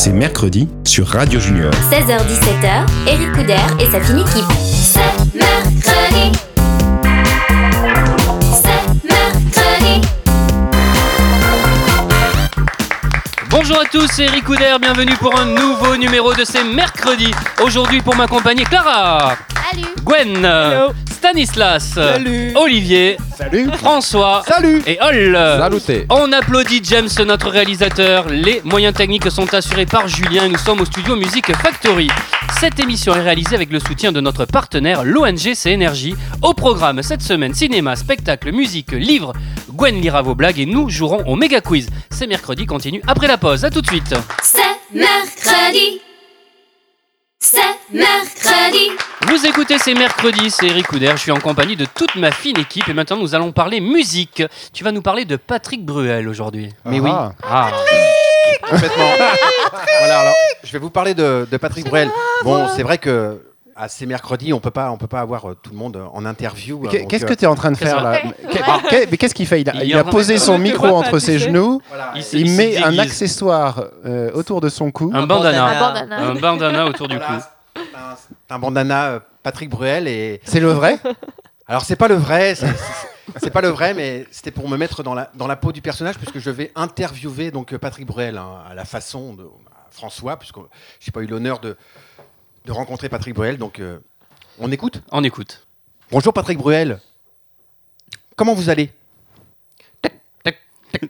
C'est mercredi sur Radio Junior. 16h-17h, Eric Couder et sa fine équipe. C'est mercredi. C'est mercredi. Bonjour à tous, c'est Eric Couder, bienvenue pour un nouveau numéro de ces mercredis. Aujourd'hui pour m'accompagner Clara, Salut Gwen, Stanislas, Olivier, Salut François Salut et Hall. Saluté On applaudit James, notre réalisateur. Les moyens techniques sont assurés par Julien et nous sommes au studio Music Factory. Cette émission est réalisée avec le soutien de notre partenaire, l'ONG Énergie. Au programme cette semaine, cinéma, spectacle, musique, livre. Gwen lira vos blagues et nous jouerons au méga quiz. C'est mercredi, continue après la pause. A tout de suite. C'est mercredi. C'est mercredi. Vous écoutez C'est mercredi, c'est Eric Couder. Je suis en compagnie de toute ma fine équipe et maintenant nous allons parler musique. Tu vas nous parler de Patrick Bruel aujourd'hui. Mais oui, Ah. complètement. voilà, alors, je vais vous parler de, de Patrick Bruel. Bon, c'est vrai que à ces mercredis, on peut pas, on peut pas avoir euh, tout le monde en interview. Donc, Qu'est-ce euh, que tu es en train de faire là qu'est- Mais qu'est-ce qu'il fait? Il a, Il posé de- son micro entre ses genoux, voilà. se- il se met un accessoire euh, autour de son cou. Un bandana. Un bandana. Un bandana autour du Voilà, cou. c'est un- bandana euh, Patrick Bruel et C'est le vrai? Alors c'est pas le vrai, c'est- pas le vrai, mais c'était pour me mettre dans la dans la peau du personnage puisque je vais interviewer donc euh, Patrick Bruel hein, à la façon de François puisque j'ai pas eu l'honneur de de rencontrer Patrick Bruel donc euh, on écoute? On écoute. Bonjour Patrick Bruel. Comment vous allez?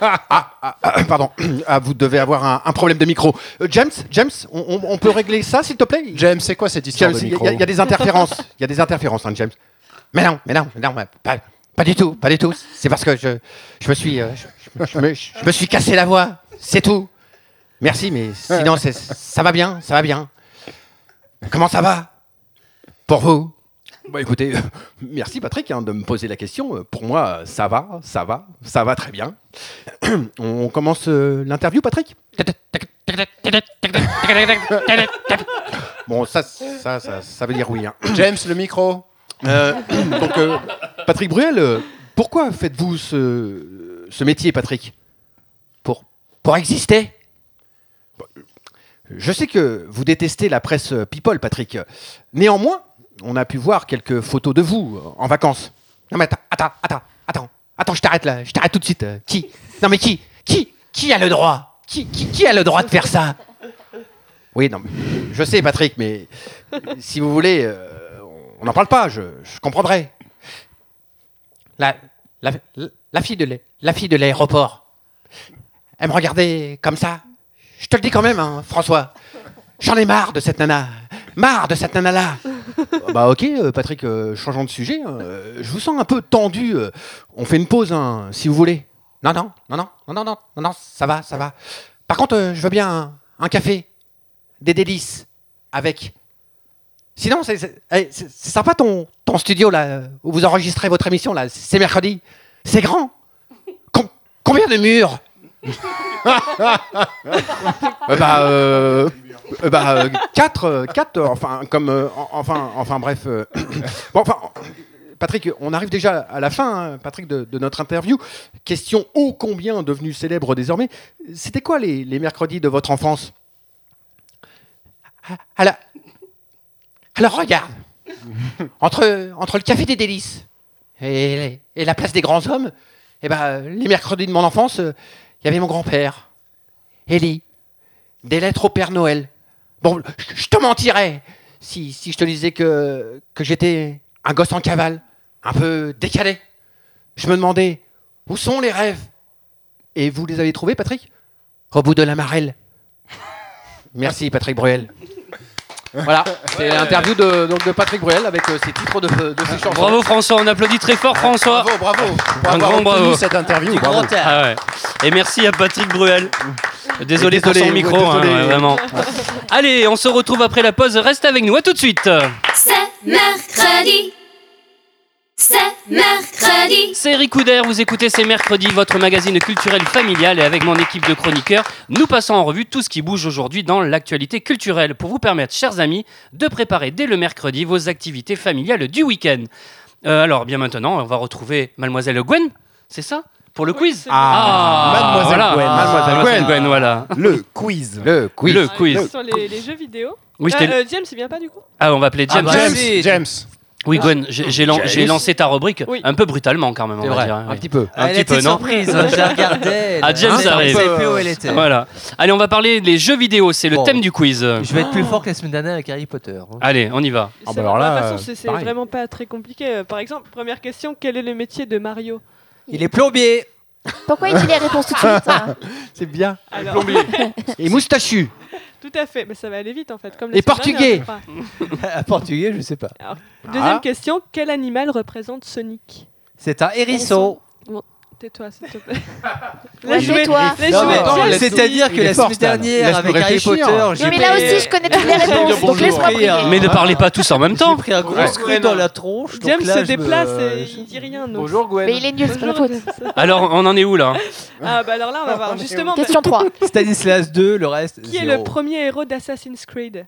Ah, Pardon, ah, vous devez avoir un, un problème de micro. Euh, James, James, on, peut régler ça s'il te plaît? James, c'est quoi cette histoire James, de il y, a- micro il y a des interférences. Il y a des interférences, hein, James. Mais non, mais non, mais non, mais pas, pas du tout, pas du tout. C'est parce que je, je me suis, euh, je, je me, je me suis cassé la voix. C'est tout. Merci, mais sinon c'est- ça va bien, ça va bien. Comment ça va pour vous? Bah écoutez, euh, merci Patrick hein, de me poser la question. Pour moi, ça va, ça va, ça va très bien. On commence euh, l'interview, Patrick? Bon, ça, ça, ça, ça veut dire oui. hein. James, le micro Euh, donc, euh, Patrick Bruel, pourquoi faites-vous ce, ce métier, Patrick? Pour, pour exister? Je sais que vous détestez la presse people, Patrick. Néanmoins, on a pu voir quelques photos de vous euh, en vacances. Non mais attends, attends, attends, attends, attends, je t'arrête là, je t'arrête tout de suite. Qui Non mais qui Qui Qui a le droit qui, qui, a le droit de faire ça? Oui, non, mais je sais, Patrick, mais si vous voulez, euh, on n'en parle pas, je, comprendrai. La, la, la fille de l'aéroport, elle me regardait comme ça. Je te le dis quand même, hein, François. J'en ai marre de cette nana. Marre de cette nana-là. bah ok, euh, Patrick, euh, changeons de sujet. hein. Euh, je vous sens un peu tendu. on fait une pause, hein, si vous voulez. Non, non, non, non, non, non, non, non, non, ça va, ça va. Par contre, je veux bien un, un café, des délices, avec Sinon, c'est eh, c'est- sympa ton, ton studio là, où vous enregistrez votre émission là. C'est mercredi. C'est grand. Com- combien de murs? Bah, euh, euh, bah euh, quatre, euh, quatre. euh, enfin, comme, euh, en- enfin, bref. euh, bon, enfin. Patrick, on arrive déjà à la fin, hein, Patrick, de, notre interview. Question ô combien devenue célèbre désormais? C'était quoi les, mercredis de votre enfance? Alors, alors regarde, entre, le café des délices et, la place des grands hommes, eh ben, les mercredis de mon enfance, euh, il y avait mon grand-père, Élie, des lettres au Père Noël. Bon, je- te mentirais si, si je te disais que, que j'étais un gosse en cavale, un peu décalé. Je me demandais, où sont les rêves? Et vous les avez trouvés, Patrick? Au bout de la marelle. Merci, Patrick Bruel. Voilà, c'est l'interview de, donc de Patrick Bruel avec euh, ses titres de, de ses chansons. Bravo François, on applaudit très fort François. Bravo, bravo Pour Un avoir grand bravo. cette interview, bravo. Ah ouais. Et merci à Patrick Bruel. Désolé, Et pour désolé, son micro, hein, désolé. ouais, vraiment. Allez, on se retrouve après la pause. Reste avec nous. À tout de suite. C'est mercredi. C'est mercredi. C'est Eric Couder, vous écoutez C'est Mercredi, votre magazine culturel familial et avec mon équipe de chroniqueurs, nous passons en revue tout ce qui bouge aujourd'hui dans l'actualité culturelle pour vous permettre, chers amis, de préparer dès le mercredi vos activités familiales du week-end. Euh, alors, bien maintenant, on va retrouver Mademoiselle Gwen, c'est ça? Pour le quiz? Ah, Mademoiselle voilà. Gwen. Mademoiselle Gwen. Gwen, voilà. Le quiz. Le quiz. Le Ah, quiz. Sur les, les jeux vidéo. Oui, Euh, euh, James, il vient pas du coup? Ah, on va appeler James. bah, James. si. James. Oui, Gwen, j'ai j'ai lan- j'ai lancé ta rubrique Oui. un peu brutalement quand même, on C'est va vrai, dire. Un oui. petit peu. Un elle petit était peu, non surprise, hein, je la regardais. Ah, James elle. arrive. Je savais plus où elle était. Voilà. Allez, on va parler des jeux vidéo, c'est le thème du quiz. Je vais être plus fort que la semaine dernière avec Harry Potter. hein. Allez, on y va. Ah, C'est- bah alors là, de toute façon, euh, c'est c'est vraiment pas très compliqué. Euh, Par exemple, première question quel est le métier de Mario? Il est plombier. Pourquoi il dit les réponses tout de suite hein C'est bien. Alors, Et moustachu. tout à fait, mais ça va aller vite en fait. Comme Les semaine Portugais. dernière, portugais, je sais pas. Deuxième Ah. question quel animal représente Sonic? C'est un hérisson. Tais-toi, s'il te plaît. Ouais, tais-toi. laisse- C'est-à-dire que la semaine dernière, avec Harry réfléchir. Potter, j'ai mais là aussi, je connais toutes les réponses. Donc laisse-moi Bonjour. Mais ne parlez pas tous en même temps. J'ai pris un gros Ouais. scrut dans la tronche. donc James là, se déplace et il dit rien. donc. Gwen. Mais il est nul, c'est pas la Bonjour, faute. James. Alors, on en est où là Ah bah alors là, on va voir. Justement, Question 3. Stanislas 2, le reste. qui est le premier héros d'Assassin's Creed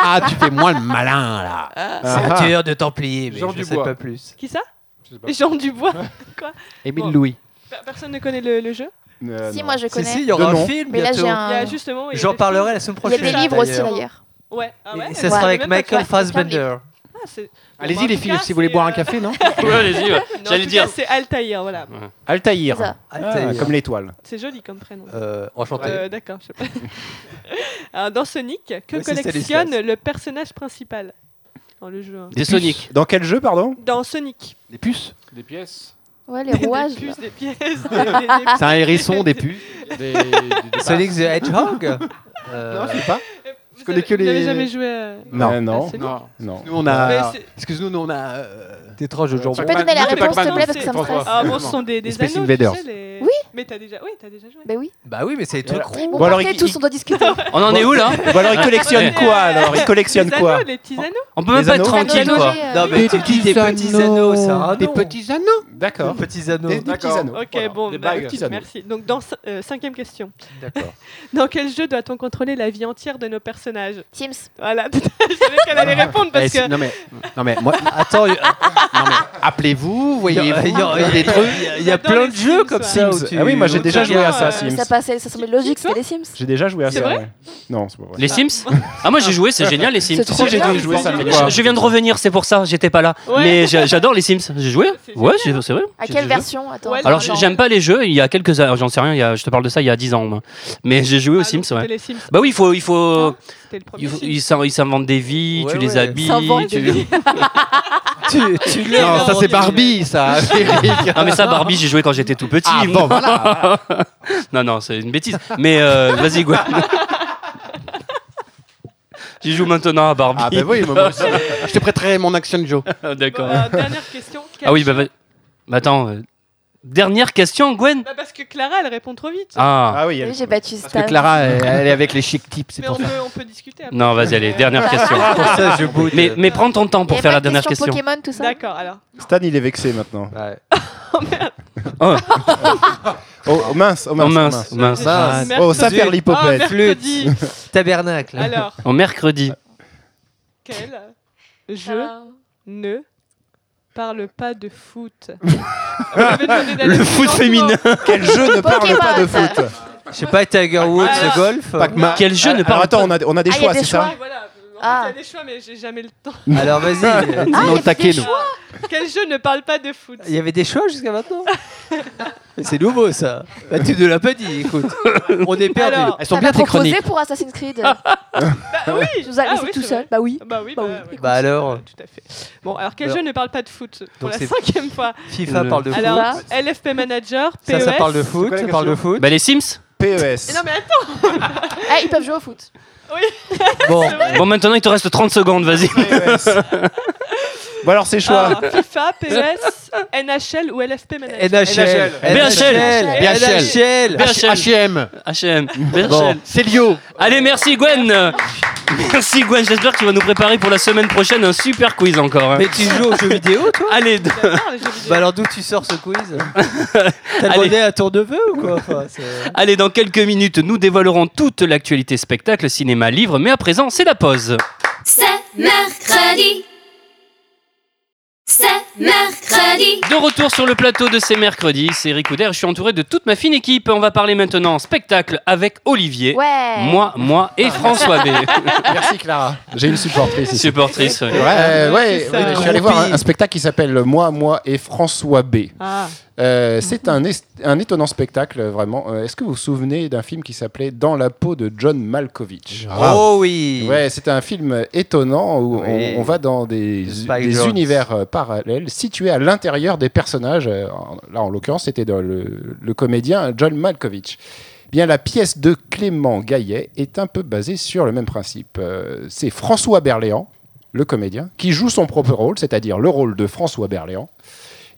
Ah, tu fais moins le malin là. C'est dur de Templier, mais Jean je sais Dubois. pas plus. Qui ça? sais. Jean Dubois. Émile Bon. Louis. Per- Personne ne connaît le, le jeu Euh, Si, non. moi je Si, connais. si, il y aura De nom. un film Mais là, bientôt. j'ai Il y un. a justement. il y a J'en le parlerai la semaine Il y a prochaine. des livres aussi d'ailleurs. Ouais. Ah ouais Et je ça savais sera avec même pas Michael Fassbender. Ah, c'est- Allez-y en les tout filles, cas, si vous voulez c'est, boire un euh, café, non Ouais, allez-y. ouais. non, en J'allais tout dire. cas, C'est Altaïr, voilà. Altaïr. Ça. Ah, Altaïr. comme l'étoile. C'est joli comme prénom. Euh, enchanté. Euh, D'accord, je sais pas. Alors, dans Sonic, que Ouais, c'est collectionne Stanislas. le personnage principal? Dans le jeu hein Des Sonic. Dans quel jeu, pardon? Dans Sonic. Des puces. Des pièces. Ouais, les Des rouages. puces, là. des pièces. des- des- des- C'est un hérisson, des puces. Des, des, des- Sonic the Hedgehog? Euh, Non, je sais pas. Vous connais avez- que vous n'avez jamais joué à... Non. Euh, non. Sonic? Non. Non. Nous on Mais a. c'est- Excuse-nous, nous on a. euh, Tétrange de Tu jambon. peux donner la réponse, s'il te plaît, parce que ça me Non, stresse. Ah bon, ce sont des, des Space anneaux, Invaders. tu sais, les- Oui. Mais t'as déjà... Oui, t'as déjà joué. Bah oui. Bah oui, mais c'est des trucs ronds. Bon, Bon, alors, il- tous, on doit discuter. On en est où là Bon, alors il collectionne quoi alors Il collectionne les quoi anneaux, les petits anneaux. On peut même Les pas être anneaux. tranquille quoi. euh, Non, mais tu dis des petits anneaux, ça Des petits anneaux. D'accord. Des petits anneaux. Des, petits anneaux. Ok, bon, Des bah, bagues. Petits anneaux. merci. Donc, dans euh, cinquième question. D'accord. Dans quel jeu doit-on contrôler la vie entière de nos personnages? Sims. Voilà, je savais qu'elle allait répondre Eh, parce c'est- que... Non mais, non mais moi, Attends, mais, appelez-vous, voyez-vous, il y a- plein de jeux Sims, comme ça. Ah oui, moi j'ai déjà joué à ça, Sims. Ça passait, ça semblait logique, c'était les Sims. J'ai déjà joué à C'est ça. vrai. Non, c'est pas vrai. Les Sims Ah, moi j'ai joué, c'est génial les Sims. J'ai ça Je, quoi je viens de revenir, c'est pour ça, j'étais pas là. Ouais. Mais j'a- j'adore les Sims. J'ai joué Ouais, c'est vrai. À quelle version Attends. Alors j'aime pas les jeux, il y a quelques j'en sais rien, je te parle de ça il y a 10 ans. Mais j'ai joué aux Ah, Sims, ouais. les Sims. Bah oui, il faut, il faut, Non, C'était le premier ils ils s'inventent des vies, Ouais, tu les ouais. habilles. Tu- des. Tu, Non, ça c'est Barbie, ça. Ah mais ça Barbie, j'ai joué quand j'étais tout petit. Ah bon, voilà. non non, c'est une bêtise. Mais euh, vas-y Gwen. J'y joue maintenant à Barbie. Ah ben oui, moi aussi. Je te prêterai mon Action Joe. Bon, D'accord. alors, dernière question. Quel Ah oui, bah, bah, attends. euh, Dernière question, Gwen. Bah, parce que Clara, elle répond trop vite. Ah. Ah oui, Oui, elle- j'ai battu Parce Stan. que Clara, elle, elle est avec les chic types, c'est Mais pour on ça. peut, on peut discuter après. Non, vas-y, allez, dernière question. Pour ça, je boude. Mais, mais prends ton temps pour faire la de dernière question question. Pokémon, tout ça D'accord, alors. Stan, il est vexé maintenant. Ouais. Oh, Oh, oh, mince, oh oh, mince, oh, mince, mince. mince. Ah, Oh, ça perd l'hypopète. Ah, mercredi. Tabernacle. Alors, Au mercredi. quel jeu Ah. ne parle pas de foot Le foot féminin. Quel jeu ne parle pas de foot Je sais pas, Tiger Woods, Alors- golf. Non. Quel jeu ne Alors parle attends, pas on a, on a des Ah, il y a choix, des c'est ça choix. Voilà. En Ah. fait, il y a des choix, mais j'ai jamais le temps. Alors vas-y. Ah, Sinon, il y a le taquet, des nous. choix. Quel jeu ne parle pas de foot Il y avait des choix jusqu'à maintenant C'est nouveau ça. Bah, tu ne l'as pas dit, écoute. On est perdu. Alors, Elles sont bien tes proposé chroniques. pour Assassin's Creed. bah oui, Je vous ai Ah laissé oui, tout seul. vrai. Bah oui. Bah oui, Bah bah, oui. écoute, Bah alors euh, Tout à fait. Bon, alors quel Alors- jeu ne parle pas de foot Pour Donc la cinquième fois. FIFA Le- parle de foot. Alors, LFP Manager, PES. ça, ça parle de foot. Ça parle de foot. Bah les Sims PES. Non, mais attends, Ah, ils peuvent jouer au foot. Bon, Bon maintenant il te reste 30 secondes, vas-y. Bon alors c'est choix. alors, FIFA, PES, NHL ou LFP Manager NHL. BHL. BHL. BHL. H&M. H&M. BHL. Célio. Allez, merci Gwen. Merci Gwen, j'espère que tu vas nous préparer pour la semaine prochaine un super quiz encore. hein. Mais tu joues aux jeux vidéo, toi? Allez, J'adore les jeux vidéo. Bah alors d'où tu sors ce quiz? T'as Allez. demandé à ton neveu ou quoi? Enfin, c'est- allez, dans quelques minutes, nous dévoilerons toute l'actualité spectacle, cinéma, livre, mais à présent, c'est la pause. C'est mercredi. C'est mercredi. De retour sur le plateau de ces mercredis, c'est Eric Couder, je suis entouré de toute ma fine équipe. On va parler maintenant spectacle avec Olivier, Ouais. moi, moi et François B. Merci Clara. J'ai une supportrice ici. Supportrice. ouais. Ouais, euh, ouais, je suis allé voir un, un spectacle qui s'appelle Moi, moi et François B. Ah, Euh, c'est un, est- un étonnant spectacle, vraiment. Euh, Est-ce que vous vous souvenez d'un film qui s'appelait Dans la peau de John Malkovich? Oh oui Ouais, c'est un film étonnant où Oui. on, on va dans des, univers euh, parallèles situés à l'intérieur des personnages. Euh, en- Là, en l'occurrence, c'était le, le comédien John Malkovich. Bien, la pièce de Clément Gaillet est un peu basée sur le même principe. Euh, c'est François Berléand, le comédien, qui joue son propre rôle, c'est-à-dire le rôle de François Berléand.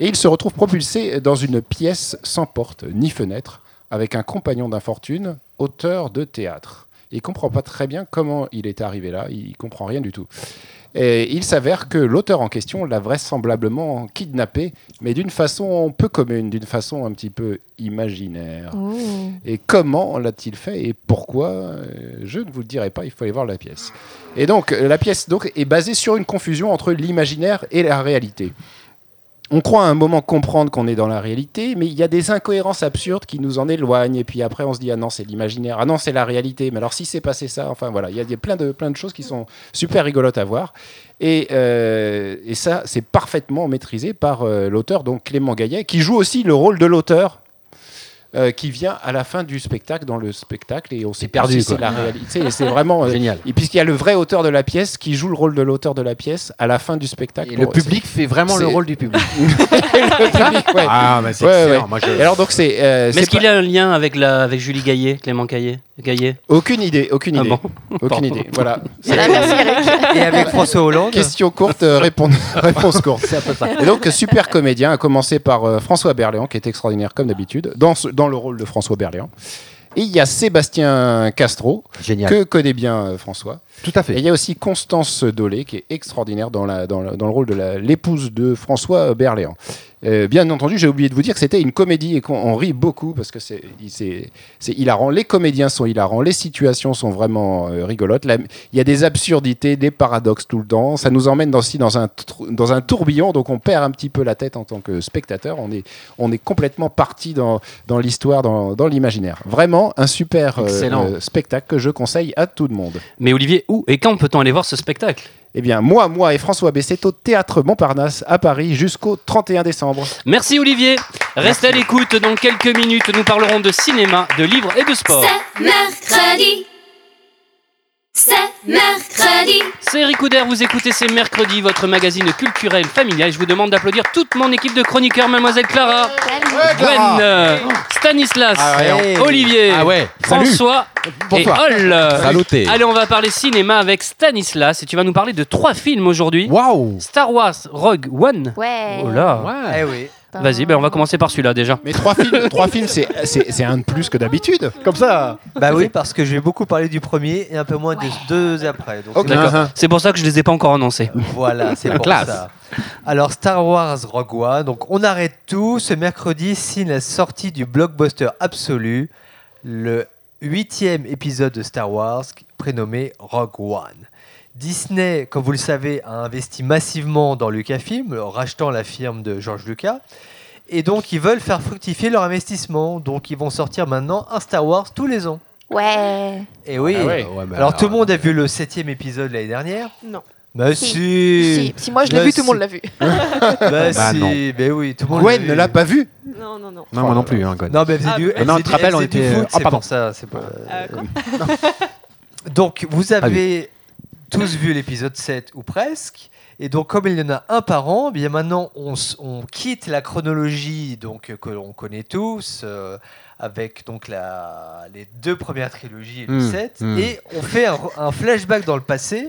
Et il se retrouve propulsé dans une pièce sans porte ni fenêtre, avec un compagnon d'infortune, auteur de théâtre. Il comprend pas très bien comment il est arrivé là, il comprend rien du tout. Et il s'avère que l'auteur en question l'a vraisemblablement kidnappé, mais d'une façon peu commune, d'une façon un petit peu imaginaire. Et comment l'a-t-il fait et pourquoi euh, Je ne vous le dirai pas, il faut aller voir la pièce. Et donc, la pièce donc, est basée sur une confusion entre l'imaginaire et la réalité. On croit à un moment comprendre qu'on est dans la réalité, mais il y a des incohérences absurdes qui nous en éloignent. Et puis après, on se dit ah non, c'est l'imaginaire, ah non, c'est la réalité. Mais alors si c'est passé ça, enfin voilà, il y a, plein de plein de choses qui sont super rigolotes à voir. Et, euh, ça, c'est parfaitement maîtrisé par euh, l'auteur, donc Clément Gaillet, qui joue aussi le rôle de l'auteur. Euh, qui vient à la fin du spectacle, dans le spectacle, et on s'est perdu, Si c'est la réalité. C'est vraiment euh, Génial. et puisqu'il y a le vrai auteur de la pièce qui joue le rôle de l'auteur de la pièce à la fin du spectacle. Et le public fait vraiment le rôle du public. ouais. Ah, mais c'est Ouais, excellent. ouais. Moi, je- Et alors donc c'est euh, Mais est-ce qu'il pas- a un lien avec, la, avec Julie Gaillet, Clément Gaillet, Gaillet aucune idée, aucune Ah idée, bon aucune idée. Voilà. Et avec François Hollande Question courte, euh, réponse, réponse courte. C'est un peu ça. Et donc super comédien, a commencé par euh, François Berléand, qui est extraordinaire comme d'habitude, dans, ce- dans le rôle de François Berléand. Et il y a Sébastien Castro, Génial. que connaît bien euh, François. Tout à Et fait. il y a aussi Constance Dolé, qui est extraordinaire dans, la, dans, le, dans le rôle de la- l'épouse de François Berléand. Euh, bien entendu, j'ai oublié de vous dire que c'était une comédie et qu'on on rit beaucoup parce que c'est hilarant. Les comédiens sont hilarants, les situations sont vraiment euh, rigolotes. Il y a des absurdités, des paradoxes tout le temps. Ça nous emmène dans, aussi dans un, dans un tourbillon, donc on perd un petit peu la tête en tant que spectateur. On est, on est complètement parti dans, dans l'histoire, dans, dans l'imaginaire. Vraiment un super euh, Excellent. euh, spectacle que je conseille à tout le monde. Mais Olivier, où et quand peut-on aller voir ce spectacle? Eh bien, moi, moi et François B, c'est au Théâtre Montparnasse à Paris jusqu'au 31 décembre. Merci Olivier. Restez à l'écoute. Dans quelques minutes, nous parlerons de cinéma, de livres et de sport. C'est mercredi. C'est mercredi. C'est Eric Couder, vous écoutez C'est mercredi, votre magazine culturel familial. Je vous demande d'applaudir toute mon équipe de chroniqueurs, mademoiselle Clara, Gwen, euh, Stanislas, Ah ouais. Olivier, Ah. Salut. François et Hall. Saluté. Allez, on va parler cinéma avec Stanislas et tu vas nous parler de trois films aujourd'hui. Waouh. Star Wars Rogue One. Ouais. Oh là. Ouais. Eh oui. Vas-y, ben on va commencer par celui-là déjà. Mais trois films, trois films c'est- c'est c'est un de plus que d'habitude. Comme ça. Bah oui, parce que je vais beaucoup parler du premier et un peu moins des deux après. C'est- D'accord. C'est pour ça que je les ai pas encore annoncés. Voilà, c'est pour Classe. ça. Alors Star Wars Rogue One, donc on arrête tout. Ce mercredi signe la sortie du blockbuster absolu, le huitième épisode de Star Wars, prénommé Rogue One. Disney, comme vous le savez, a investi massivement dans Lucasfilm, rachetant la firme de George Lucas. Et donc, ils veulent faire fructifier leur investissement. Donc, ils vont sortir maintenant un Star Wars tous les ans. Ouais. Et oui. Ah ouais. Ouais, mais alors, tout le monde a vu le septième épisode l'année dernière Non. Bah Si. si. Si, si moi je l'ai Bah, vu, tout le monde l'a vu. Bah, Bah, si, non. ben oui, tout le monde. Gwen ne l'a pas vu. Non, non, non. Non, moi non plus, hein, Gwen. Non, mais elle faisait Ah, du. bah. elle Non, faisait tu te du- elle rappelles, on était- foot, Ah, c'est pardon. pour ça. C'est pas. Euh, quoi Donc, vous avez tous vu l'épisode 7 ou presque. Et donc, comme il y en a un par an, bien maintenant, on, quitte la chronologie donc, que l'on connaît tous, euh, avec donc la, les deux premières trilogies et le Hmm, 7, hmm. et on fait un, un flashback dans le passé.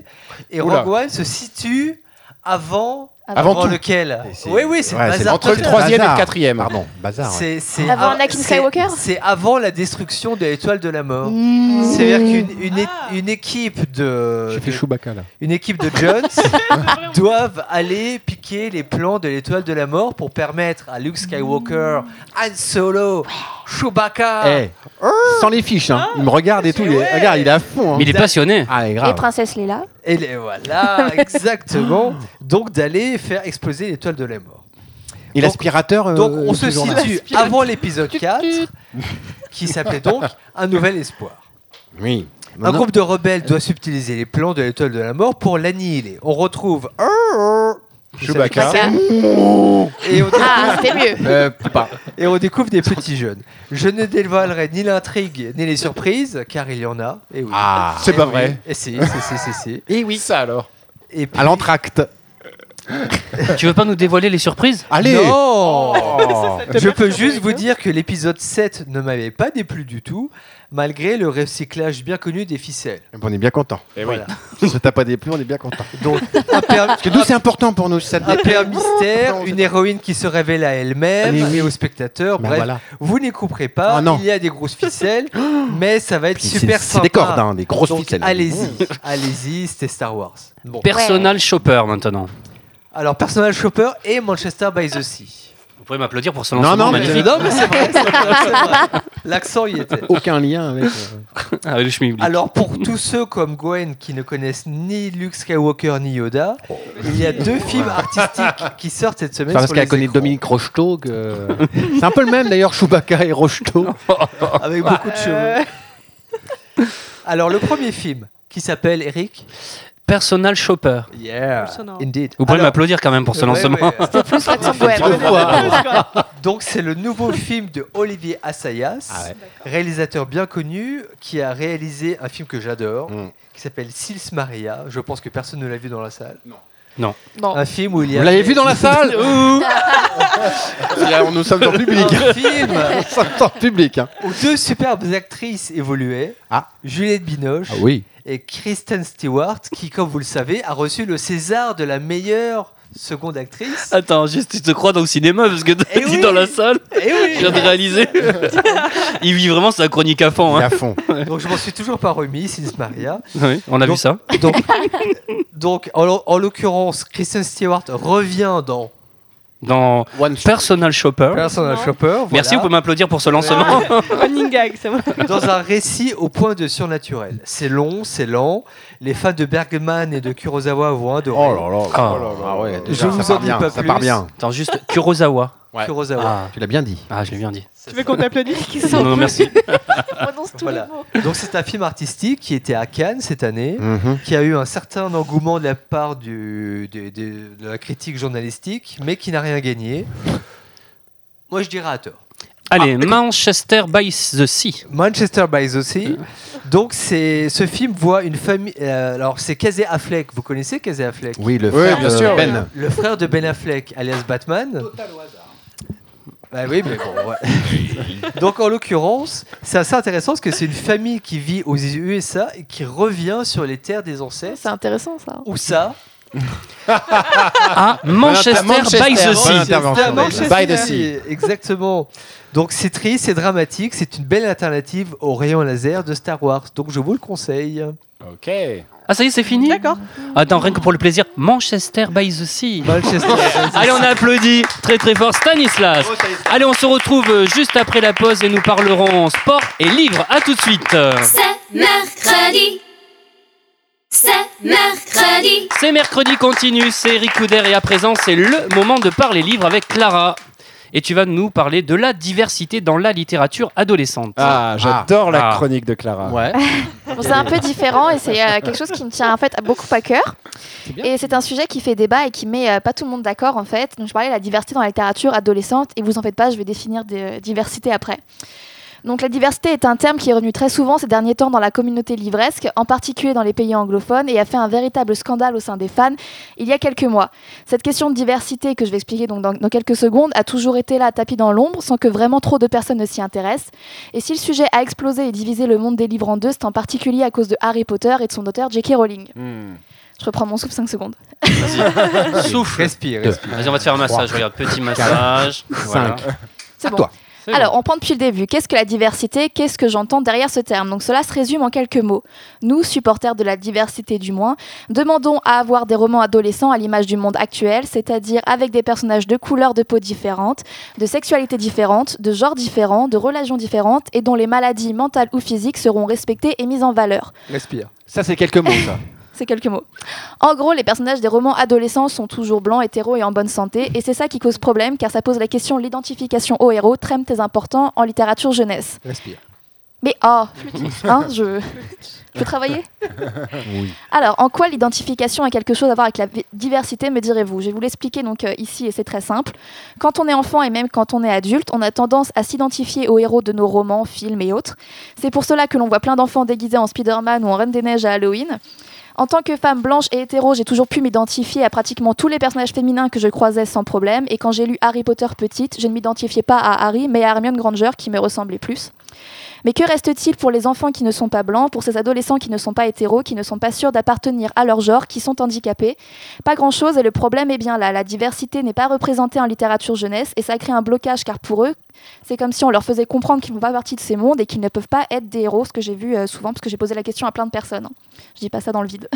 Et Oula. Rogue One se situe avant, Avant tout. lequel Oui, oui, c'est ouais, le c'est bazar Entre le troisième et le quatrième. Pardon, bazar. ouais. C'est, Avant av- Anakin Skywalker C'est avant la destruction de l'étoile de la mort. Mmh. C'est-à-dire qu'une une, Ah. une équipe de, J'ai fait de- Chewbacca là. une équipe de Jones doivent aller piquer les plans de l'étoile de la mort pour permettre à Luke Skywalker, Han Solo, Chewbacca Eh, sans les fiches, hein. Il me regarde et tout. il est- Regarde, il est à fond. hein. Mais il est passionné. Ah, il est Et. Princesse Leila. Et les voilà, exactement. Donc d'aller faire exploser l'étoile de la mort. Et donc- l'aspirateur. euh, Donc on se toujours là. situe avant l'épisode 4, qui s'appelait donc Un nouvel espoir. Oui. Un Maintenant- groupe de rebelles doit subtiliser les plans de l'étoile de la mort pour l'annihiler. On retrouve Chewbacca. et on, Ah, c'était mieux. Euh, pas. et on découvre des petits jeunes. Je ne dévoilerai ni l'intrigue ni les surprises, car il y en a. Et oui. Ah. C'est pas vrai. Et si, si, si, si, si. Et oui. Ça alors. Et puis- À l'entracte. tu veux pas nous dévoiler les surprises? Allez Non Oh. Je peux juste vous dire que l'épisode 7 ne m'avait pas déplu du tout, malgré le recyclage bien connu des ficelles. On est bien content. Et oui. Voilà. Ça t'a pas déplu, on est bien content. Donc, un père, Parce que d'où c'est important pour nous, ça te un déplu. père mystère, une héroïne qui se révèle à elle-même Mais oui. et aux spectateurs. Ben Bref, voilà. vous n'y couperez pas. Ah non. Il y a des grosses ficelles, mais ça va être Puis super C'est c'est sympa. des cordes, hein, des grosses Donc, ficelles. allez-y, allez-y, c'était Star Wars. Bon. Personal Shopper maintenant. Alors, Personal Shopper et Manchester by the Sea. Vous pouvez m'applaudir pour ce Non, lancement non, mais- magnifique. Non, mais c'est vrai, c'est vrai, c'est vrai. L'accent y était. Aucun lien avec. euh, Ah, le schmilblick. Alors pour tous ceux comme Gwen qui ne connaissent ni Luke Skywalker ni Yoda, il y a deux films artistiques qui sortent cette semaine Enfin, parce sur qu'elle les connaît écrans, Dominique Rocheteau. que- C'est un peu le même d'ailleurs, Chewbacca et Rocheteau. avec beaucoup de cheveux. Alors le premier film qui s'appelle Eric? Personal Shopper. Yeah, indeed. Vous pouvez Alors, m'applaudir quand même pour ce ouais, lancement. ouais. C'était plus l'accent. Donc c'est le nouveau film de Olivier Assayas, Ah ouais. réalisateur bien connu qui a réalisé un film que j'adore, Mm. qui s'appelle Sils Maria. Je pense que personne ne l'a vu dans la salle. Non. Un film où il y a Vous l'avez vu dans la salle Ouh Nous sommes en public. un film Nous sommes en public. hein. où deux superbes actrices évoluaient, Ah. Juliette Binoche Ah oui. Et Kristen Stewart, qui, comme vous le savez, a reçu le César de la meilleure seconde actrice. Attends, juste, tu te crois dans le cinéma parce que t'as Eh dit oui. dans la salle. Et Je viens oui de réaliser. Il vit vraiment sa chronique à fond. Hein. à fond. Donc je m'en suis toujours pas remis, Sils Maria. Oui, on a Donc- vu ça. Donc, donc en l'occurrence, Kristen Stewart revient dans Dans One Personal Shopper. Personal. Shopper. voilà, Merci, vous pouvez m'applaudir pour ce lancement. Running gag, c'est moi. dans un récit au point de surnaturel. C'est long, c'est lent. Les fans de Bergman et de Kurosawa vont adorer. Oh là là. Ah. Ah ouais, Je déjà, vous ça en part dis bien, pas Ça plus. part bien. Attends, juste Kurosawa. Ouais. Kurosawa. Ah, Tu l'as bien dit. ah, je l'ai bien dit. Tu veux qu'on t'applaudisse Non, non, merci. Prononce tous Voilà. les mots. Donc c'est un film artistique qui était à Cannes cette année, Mhm. qui a eu un certain engouement de la part du, de, de- de la critique journalistique, mais qui n'a rien gagné. Moi je dirais à tort. Allez, Manchester by the Sea. Manchester by the Sea. Donc c'est ce film voit une famille. euh, alors c'est Casey Affleck. Vous connaissez Casey Affleck? Oui, le Oui, frère bien de sûr, Ben. Le frère de Ben Affleck, alias Batman. Bah oui, mais bon. ouais. Donc en l'occurrence, c'est assez intéressant parce que c'est une famille qui vit aux USA et qui revient sur les terres des ancêtres. C'est intéressant ça. Où ça À Manchester, Manchester, by the Sea. Manchester, By the Sea. Exactement. Donc c'est triste, c'est dramatique, c'est une belle alternative au rayon laser de Star Wars. Donc je vous le conseille. Ok. Ah, ça y est, c'est fini D'accord. Attends, rien que pour le plaisir. Manchester by the Sea. Manchester. Allez, on applaudit très très fort Stanislas. Allez, on se retrouve euh, juste après la pause et nous parlerons sport et livres. À tout de suite. C'est mercredi. C'est mercredi. C'est mercredi continue, c'est Eric Couder et à présent c'est le moment de parler livres avec Clara. Et tu vas nous parler de la diversité dans la littérature adolescente. Ah, j'adore la Ah. chronique de Clara. Ouais. Bon, c'est un peu différent et c'est euh, quelque chose qui me tient en fait beaucoup à cœur. Et c'est un sujet qui fait débat et qui met euh, pas tout le monde d'accord en fait. Donc je parlais de la diversité dans la littérature adolescente et vous en faites pas, je vais définir des diversité après. Donc la diversité est un terme qui est revenu très souvent ces derniers temps dans la communauté livresque, en particulier dans les pays anglophones, et a fait un véritable scandale au sein des fans il y a quelques mois. Cette question de diversité, que je vais expliquer donc dans, dans quelques secondes, a toujours été là, tapis dans l'ombre, sans que vraiment trop de personnes ne s'y intéressent. Et si le sujet a explosé et divisé le monde des livres en deux, c'est en particulier à cause de Harry Potter et de son auteur J.K. Rowling. Hmm. Je reprends mon souffle 5 secondes. Souffle. Respire, respire. Vas-y, on va te faire un massage. Regarde, petit massage. Voilà. C'est bon. toi. Alors, on prend depuis le début. Qu'est-ce que la diversité? Qu'est-ce que j'entends derrière ce terme? Donc, cela se résume en quelques mots. Nous, supporters de la diversité du moins, demandons à avoir des romans adolescents à l'image du monde actuel, c'est-à-dire avec des personnages de couleurs de peau différentes, de sexualités différentes, de genres différents, de relations différentes et dont les maladies mentales ou physiques seront respectées et mises en valeur. Respire. Ça, c'est quelques mots, ça. C'est quelques mots. En gros, les personnages des romans adolescents sont toujours blancs, hétéros et en bonne santé, et c'est ça qui cause problème, car ça pose la question de l'identification au héros, très important en littérature jeunesse. Respire. Mais oh, hein, je, je peux travailler? Alors, en quoi l'identification a quelque chose à voir avec la diversité, me direz-vous? Je vais vous l'expliquer donc euh, ici et c'est très simple. Quand on est enfant et même quand on est adulte, on a tendance à s'identifier aux héros de nos romans, films et autres. C'est pour cela que l'on voit plein d'enfants déguisés en Spider-Man ou en Reine des Neiges à Halloween. En tant que femme blanche et hétéro, j'ai toujours pu m'identifier à pratiquement tous les personnages féminins que je croisais sans problème. Et quand j'ai lu Harry Potter petite, je ne m'identifiais pas à Harry, mais à Hermione Granger qui me ressemblait plus. Mais que reste-t-il pour les enfants qui ne sont pas blancs, pour ces adolescents qui ne sont pas hétéros, qui ne sont pas sûrs d'appartenir à leur genre, qui sont handicapés? Pas grand-chose et le problème est bien là. La diversité n'est pas représentée en littérature jeunesse et ça crée un blocage car pour eux, c'est comme si on leur faisait comprendre qu'ils ne font pas partie de ces mondes et qu'ils ne peuvent pas être des héros, ce que j'ai vu euh, souvent parce que j'ai posé la question à plein de personnes. Je dis pas ça dans le vide.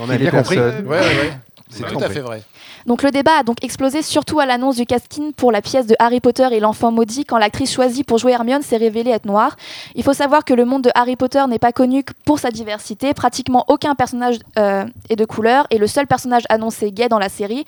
On qui a les bien compris. personnes? Ouais, ouais, ouais. C'est C'est tout à fait vrai. Donc le débat a donc explosé surtout à l'annonce du casting pour la pièce de Harry Potter et l'enfant maudit quand l'actrice choisie pour jouer Hermione s'est révélée être noire. Il faut savoir que le monde de Harry Potter n'est pas connu pour sa diversité. Pratiquement aucun personnage euh, est de couleur et le seul personnage annoncé gay dans la série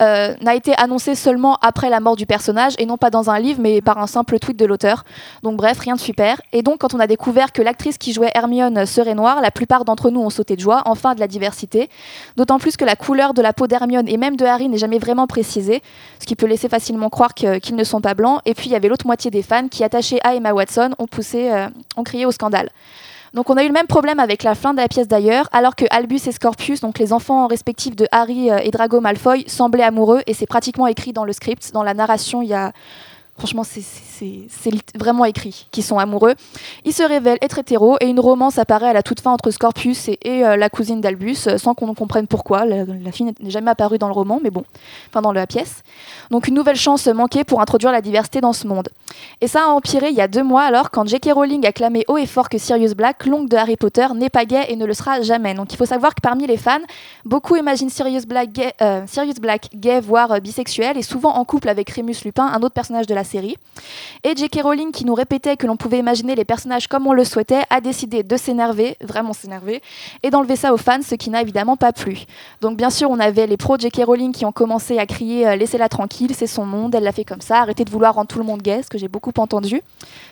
euh, n'a été annoncé seulement après la mort du personnage et non pas dans un livre mais par un simple tweet de l'auteur. Donc bref, rien de super. Et donc quand on a découvert que l'actrice qui jouait Hermione serait noire, la plupart d'entre nous ont sauté de joie, enfin de la diversité. D'autant plus que la couleur de la peau d'Hermione et même de Harry n'est jamais vraiment précisée, ce qui peut laisser facilement croire qu'ils ne sont pas blancs. Et puis il y avait l'autre moitié des fans qui, attachés à Emma Watson, ont poussé, euh, ont crié au scandale. Donc on a eu le même problème avec la fin de la pièce d'ailleurs, alors que Albus et Scorpius, donc les enfants respectifs de Harry euh, et Drago Malfoy, semblaient amoureux et c'est pratiquement écrit dans le script, dans la narration, il y a Franchement, c'est- vraiment écrit qu'ils sont amoureux. Ils se révèlent être hétéros et une romance apparaît à la toute fin entre Scorpius et, euh, la cousine d'Albus, euh, sans qu'on comprenne pourquoi. La, fille n'est jamais apparue dans le roman, mais bon, enfin dans la pièce. Donc une nouvelle chance manquée pour introduire la diversité dans ce monde. Et ça a empiré il y a deux mois alors quand J.K. Rowling a clamé haut et fort que Sirius Black, l'oncle de Harry Potter, n'est pas gay et ne le sera jamais. Donc il faut savoir que parmi les fans, beaucoup imaginent Sirius Black gay, euh, Black gay voire bisexuel et souvent en couple avec Remus Lupin, un autre personnage de la série. Et J.K. Rowling, qui nous répétait que l'on pouvait imaginer les personnages comme on le souhaitait, a décidé de s'énerver, vraiment s'énerver, et d'enlever ça aux fans, ce qui n'a évidemment pas plu. Donc bien sûr, on avait les pros J.K. Rowling qui ont commencé à crier euh, Laissez-la tranquille, c'est son monde, elle l'a fait comme ça, arrêtez de vouloir rendre tout le monde gay, ce que j'ai beaucoup entendu.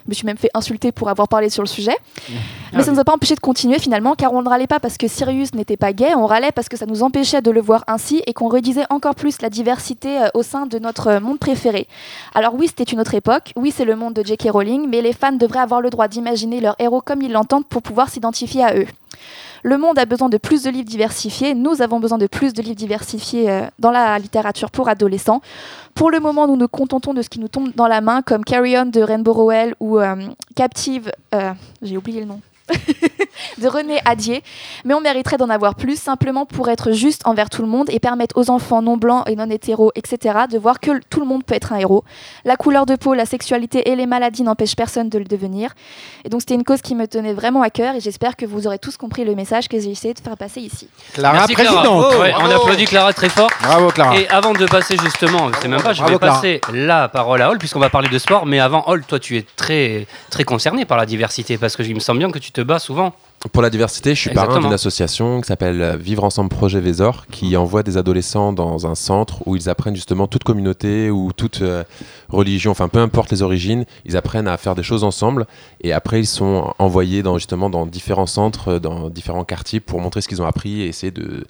Je me suis même fait insulter pour avoir parlé sur le sujet. Mais ça ne nous a pas empêché de continuer finalement, car on ne râlait pas parce que Sirius n'était pas gay, on râlait parce que ça nous empêchait de le voir ainsi et qu'on redisait encore plus la diversité euh, au sein de notre euh, monde préféré. Alors oui, c'était une autre époque, oui, c'est le monde de J.K. Rowling, mais les fans devraient avoir le droit d'imaginer leur héros comme ils l'entendent pour pouvoir s'identifier à eux. Le monde a besoin de plus de livres diversifiés, nous avons besoin de plus de livres diversifiés euh, dans la littérature pour adolescents. Pour le moment, nous nous contentons de ce qui nous tombe dans la main, comme Carry On de Rainbow Rowell ou euh, Captive, euh, j'ai oublié le nom, de René Adier, mais on mériterait d'en avoir plus, simplement pour être juste envers tout le monde et permettre aux enfants non blancs et non hétéros, etc., de voir que tout le monde peut être un héros. La couleur de peau, la sexualité et les maladies n'empêchent personne de le devenir. Et donc c'était une cause qui me tenait vraiment à cœur et j'espère que vous aurez tous compris le message que j'ai essayé de faire passer ici. Clara, Merci Clara. présidente. Oh, ouais, on applaudit Clara très fort. Bravo, Clara. Et avant de passer justement, c'est même pas, je Bravo, vais Clara. passer la parole à Hall puisqu'on va parler de sport. Mais avant, Hall, toi, tu es très très concerné par la diversité parce que il me semble bien que tu te bats souvent. Pour la diversité, je suis parrain d'une association qui s'appelle euh, Vivre Ensemble Projet Vésor, qui envoie des adolescents dans un centre où ils apprennent justement toute communauté ou toute euh, religion, enfin peu importe les origines, ils apprennent à faire des choses ensemble et après ils sont envoyés dans, justement dans différents centres, euh, dans différents quartiers pour montrer ce qu'ils ont appris et essayer de,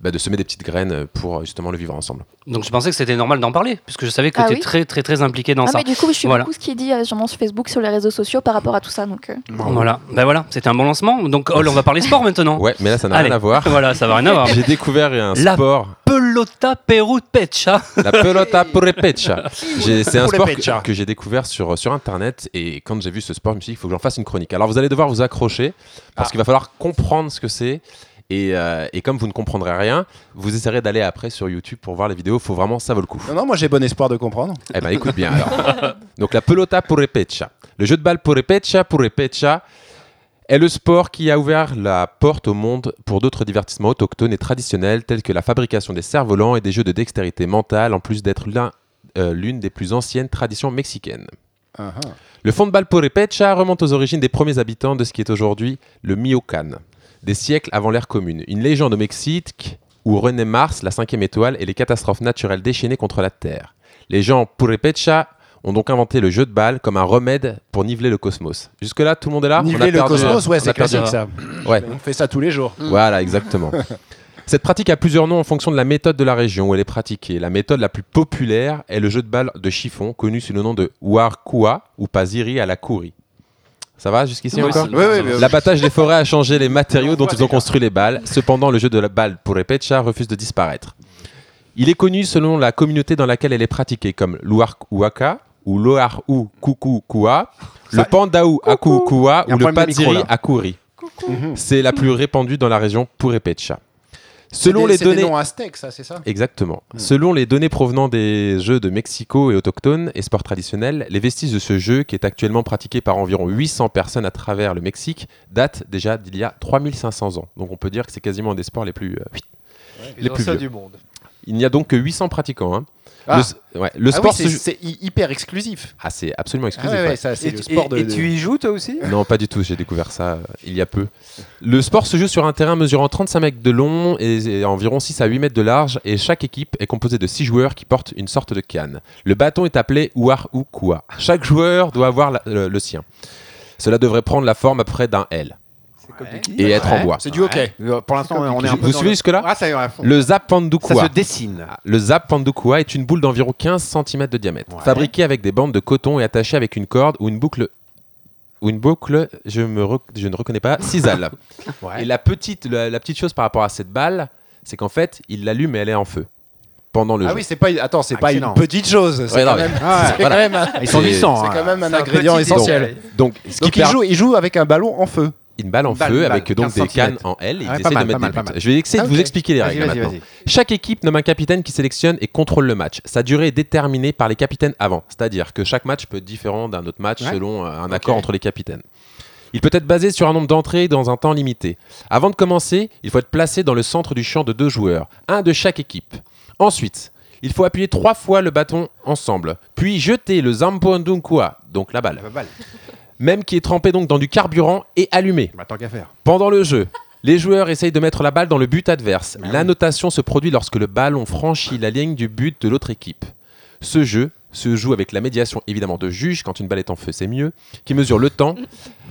bah, de semer des petites graines pour justement le vivre ensemble. Donc je pensais que c'était normal d'en parler puisque je savais que Ah tu es oui très très très impliqué dans Ah, ça. mais du coup, je suis Voilà. beaucoup ce qui dit euh, sur mon Facebook, sur les réseaux sociaux par rapport à tout ça. Donc, euh, Voilà, ben voilà, c'était un bon lancement. Donc on va parler sport maintenant. Ouais, mais là ça n'a rien à voir. Voilà, ça va rien à voir. J'ai découvert un La- sport, Pelota Peru Pecha. la pelota purepecha. J'ai- C'est un sport que, que j'ai découvert sur, sur internet et quand j'ai vu ce sport, je me suis dit qu'il faut que j'en fasse une chronique. Alors vous allez devoir vous accrocher parce Ah. qu'il va falloir comprendre ce que c'est Et, euh, et comme vous ne comprendrez rien, vous essaierez d'aller après sur YouTube pour voir les vidéos. Faut vraiment, ça vaut le coup. Non, non, moi j'ai bon espoir de comprendre. Eh ben écoute bien alors. Donc la pelota purepecha. Le jeu de balle purepecha, purepecha est le sport qui a ouvert la porte au monde pour d'autres divertissements autochtones et traditionnels tels que la fabrication des cerfs-volants et des jeux de dextérité mentale en plus d'être euh, l'une des plus anciennes traditions mexicaines. Ah, ah. Le fond de balle purepecha remonte aux origines des premiers habitants de ce qui est aujourd'hui le Michoacán, des siècles avant l'ère commune. Une légende au Mexique où renaît Mars, la cinquième étoile, et les catastrophes naturelles déchaînées contre la Terre. Les gens purepecha ont donc inventé le jeu de balle comme un remède pour niveler le cosmos. Jusque-là, tout le monde est là On a Niveler le perdu, cosmos, ouais, on c'est classique ça. Ouais. On fait ça tous les jours. Voilà, exactement. Cette pratique a plusieurs noms en fonction de la méthode de la région où elle est pratiquée. La méthode la plus populaire est le jeu de balle de chiffon, connu sous le nom de Warkua ou Paziri à la Kouri. Ça va jusqu'ici Oui, encore Oui, oui, oui. L'abattage des forêts a changé les matériaux dont ils ont construit les balles. Cependant, le jeu de la balle pour Repecha refuse de disparaître. Il est connu selon la communauté dans laquelle elle est pratiquée, comme l'Uarkuaka ou l'Oahu Kukukua, le Pandaou Akukua Il y a ou le là. Akuri. Mhm. C'est la plus répandue dans la région Purepecha. Selon des- les des données noms aztèques, ça, c'est ça? Exactement. Selon les données provenant des jeux de Mexico et autochtones et sports traditionnels, les vestiges de ce jeu, qui est actuellement pratiqué par environ 800 personnes à travers le Mexique, datent déjà d'il y a 3500 ans. Donc on peut dire que c'est quasiment un des sports les plus, euh, Les les plus vieux. du monde. Il n'y a donc que 800 pratiquants. hein. Ah. Le, s- ouais, le Ah sport c'est- se joue- c'est hy- hyper exclusif. Ah, c'est absolument Ah exclusif. ouais, ouais. ouais, ça, c'est Et, le sport de. et- et de- tu y joues toi aussi? Non, pas du tout. J'ai découvert ça euh, il y a peu. Le sport se joue sur un terrain mesurant 35 mètres de long et, et environ 6 à 8 mètres de large. Et chaque équipe est composée de 6 joueurs qui portent une sorte de canne. Le bâton est appelé Uar ou. Chaque joueur doit avoir la- le, le sien. Cela devrait prendre la forme à peu près d'un L C'est et être en bois. C'est du hockey. Euh, Pour l'instant, on est un peu. Vous suivez jusque-là Ah, ça y est, à fond. Le Zap Ça se dessine. Le Zap Pandukua est une boule d'environ 15 cm de diamètre, Ouais. fabriquée avec des bandes de coton et attachée avec une corde ou une boucle. Ou une boucle, je, me rec- je ne reconnais pas, cisale. Ouais. Et la petite, la, la petite chose par rapport à cette balle, c'est qu'en fait, il l'allume et elle est en feu pendant le Ah jeu. oui, c'est pas. Attends, c'est pas une petite chose. C'est Ouais, quand même. Ah, c'est voilà. quand même un- Ils sont 800. c'est hein. quand même un ingrédient essentiel. Donc, qui Donc il joue, il joue avec un ballon en feu. Une balle en Une balle, feu balle, avec donc 15 des cannes en L et ils pas de mettre mal, des buts. Je vais essayer Ah, de vous ok. expliquer les règles maintenant. Chaque équipe nomme un capitaine qui sélectionne et contrôle le match. Sa durée est déterminée par les capitaines avant, c'est-à-dire que chaque match peut être différent d'un autre match Ouais. selon euh, un accord entre les capitaines. Il peut être basé sur un nombre d'entrées dans un temps limité. Avant de commencer, il faut être placé dans le centre du champ de deux joueurs, un de chaque équipe. Ensuite, il faut appuyer trois fois le bâton ensemble, puis jeter le Zampoandunkua, donc la balle, La balle. Même qui est trempé donc dans du carburant et allumé. Bah, tant qu'à faire. Pendant le jeu, les joueurs essayent de mettre la balle dans le but adverse. Bah la oui. notation se produit lorsque le ballon franchit la ligne du but de l'autre équipe. Ce jeu se joue avec la médiation évidemment de juge, quand une balle est en feu c'est mieux, qui mesure le temps,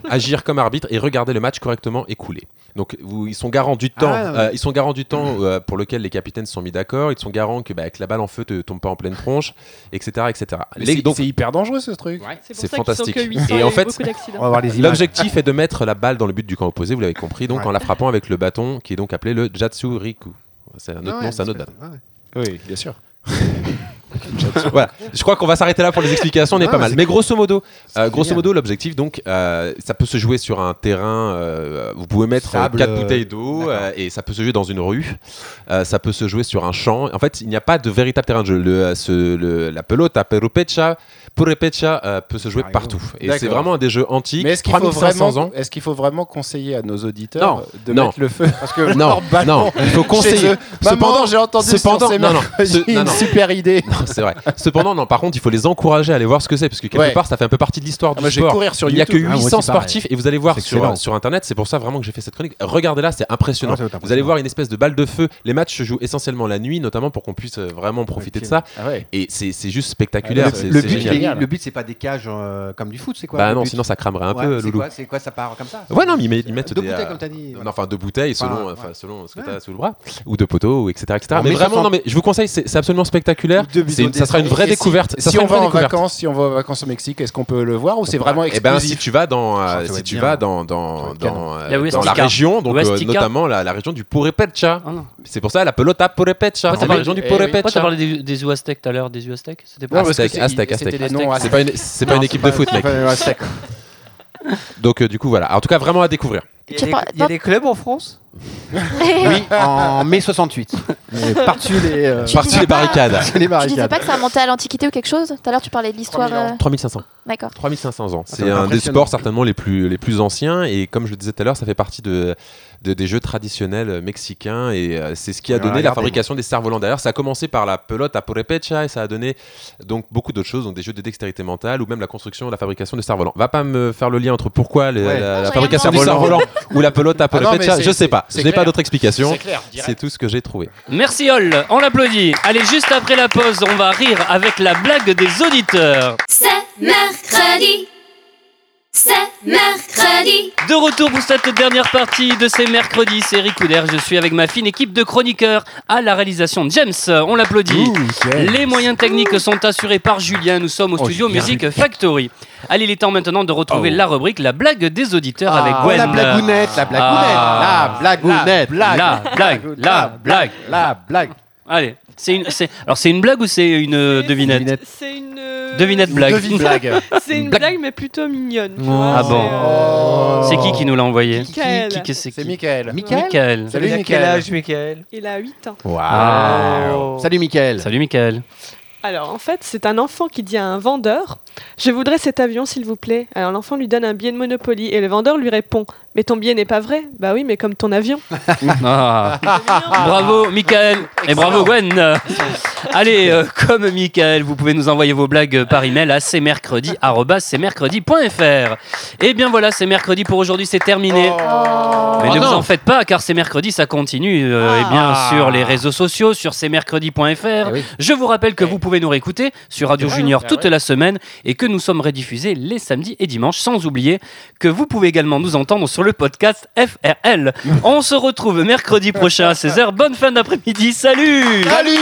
agir comme arbitre et regarder le match correctement écoulé. Donc vous- ils sont garants du temps, Ah, ouais. euh, ils sont garants du temps euh, pour lequel les capitaines se sont mis d'accord, ils sont garants que, bah, que la balle en feu te tombe pas en pleine tronche, etc. etc. Les- c'est- donc, C'est hyper dangereux ce truc. C'est fantastique. que 800 Et en fait, beaucoup d'accidents. On va voir les images. L'objectif est de mettre la balle dans le but du camp opposé, vous l'avez compris, donc Ouais. en la frappant avec le bâton qui est donc appelé le Jatsuriku. C'est un autre Ouais, nom, c'est un autre bâton. ouais. Oui, bien sûr. voilà. Je crois qu'on va s'arrêter là pour les explications, on est Ah, pas mal. Mais grosso modo, euh, grosso modo, l'objectif, donc, euh, ça peut se jouer sur un terrain. euh, vous pouvez mettre Sable, 4 euh, bouteilles d'eau et ça peut se jouer dans une rue. Ça peut se jouer sur un champ. En fait, il n'y a pas de véritable terrain de jeu. Le, ce- le- la pelota, perupecha, purepecha peut se jouer partout. Et c'est vraiment un des jeux antiques. Mais est-ce qu'il faut 3500 vraiment, ans. est-ce qu'il faut vraiment conseiller à nos auditeurs Non, de non. mettre le feu? Parce que Non, non, il faut conseiller. Cependant- j'ai entendu cependant- non, non, une super idée. C'est vrai. Cependant, non, par contre, il faut les encourager à aller voir ce que c'est, parce que quelque Ouais. part, ça fait un peu partie de l'histoire Ah, du sport. courir sur il n'y a que YouTube. Ah, moi 800 aussi, pareil. sportifs et vous allez voir sur, sur internet, c'est pour ça vraiment que j'ai fait cette chronique. Regardez là, c'est impressionnant. Va être vous allez impressionnant. voir une espèce de balle de feu. Les matchs se jouent essentiellement la nuit, notamment pour qu'on puisse euh, vraiment profiter de ça. Ah ouais. Et c'est juste spectaculaire. Ah, c'est Le but, le but, c'est pas des cages euh, comme du foot, c'est quoi Bah non, sinon ça cramerait un peu, Loulou. c'est quoi, ça part comme ça Ouais, non, mais ils mettent, Deux bouteilles, euh, comme t'as dit. non, enfin deux bouteilles selon, selon ce que Ouais. tu as sous le bras ou deux poteaux etc mais vraiment 1500. non mais je vous conseille c'est absolument spectaculaire. Une- ça sera une vraie Et si- découverte. Ça Si, on va en découverte. vacances, si on va en vacances au Mexique, est-ce qu'on peut le voir ou c'est vraiment Eh ben, exclusif si tu vas dans, euh, si tu vas dans, dans, euh, La dans la région, donc euh, notamment la, la région du Purepecha. Ah. C'est pour ça la pelota Purepecha. Pourquoi C'est la région du eh oui. Pourquoi Purepecha. parlé des, des Aztèques tout à l'heure Des Aztèques? C'était pas que Aztèque, c'est- pas une, équipe pas- de foot, mec. pas- ouais, c'est d'accord. Donc euh, du coup voilà. En tout cas vraiment à découvrir. Il y, a des, parles- il y a des clubs en France Oui, en mai 68. Mais Par-dessus les, euh, Tu Par-dessus disais les pas- barricades. par-dessus les Tu disais barricades. pas que ça remontait à l'Antiquité ou quelque chose Tout à l'heure, tu parlais de l'histoire. 3000 ans. euh, 3500. D'accord. 3500 ans. C'est un des impressionnant. sports certainement les plus, les plus anciens et comme je le disais tout à l'heure, ça fait partie de, de- des jeux traditionnels mexicains et euh, c'est ce qui a donné la fabrication des cerfs-volants. D'ailleurs, ça a commencé par la pelote à purepecha et ça a donné donc beaucoup d'autres choses, donc des jeux de dextérité mentale ou même la construction et la fabrication de cerfs-volants. Va pas me faire le lien entre pourquoi les- Ouais. la, Ah, la fabrication du cerf-volant ou la pelote à Ah purepecha, c'est- je sais pas. c'est J'ai pas d'autre explication. C'est tout ce que j'ai trouvé. Merci Hall, on l'applaudit. Allez, juste après la pause, on va rire avec la blague des auditeurs. C'est mercredi. C'est mercredi. De retour pour cette dernière partie de ces mercredis, c'est Ricoudère. Je suis avec ma fine équipe de chroniqueurs à la réalisation. James, on l'applaudit. Les moyens techniques sont assurés par Julien. Nous sommes au Oh, studio Music Factory. Allez, il est temps maintenant de retrouver Oh. la rubrique La blague des auditeurs avec Ah, Gwen. La blagounette, la blagounette, Ah. la blagounette, La blague, la blague. la blague. Allez, c'est une, c'est, alors c'est une blague ou c'est une euh, devinette C'est une. euh, Devinette blague. Devine blague. C'est une Blague. blague, mais plutôt mignonne. tu Oh. vois, Ah bon. c'est, euh, Oh. C'est qui qui nous l'a envoyé Michael. Qui, qui, qui c'est C'est Michael. Michael Michael. Salut, quel âge, Michael? Il a 8 ans. Waouh. Salut Mickaël. Salut Michael. Alors, en fait, c'est un enfant qui dit à un vendeur Je voudrais cet avion, s'il vous plaît. Alors, l'enfant lui donne un billet de Monopoly et le vendeur lui répond Mais ton billet n'est pas vrai Bah oui, mais comme ton avion. Ah. Bravo Michael et bravo Gwen. Allez, euh, comme Michael, vous pouvez nous envoyer vos blagues par email à cmercredi@cmercredi.fr. Et bien voilà, c'est mercredi pour aujourd'hui, c'est terminé. Mais Oh ne vous en faites pas, car c'est mercredi, ça continue. euh, et bien Ah. sur les réseaux sociaux, sur cmercredi.fr. Eh oui. Je vous rappelle que vous pouvez nous réécouter sur Radio vrai, Junior toute ouais. la semaine et que nous sommes rediffusés les samedis et dimanches, sans oublier que vous pouvez également nous entendre le podcast FRL. On se retrouve mercredi prochain à 16h. Bonne fin d'après-midi. Salut Salut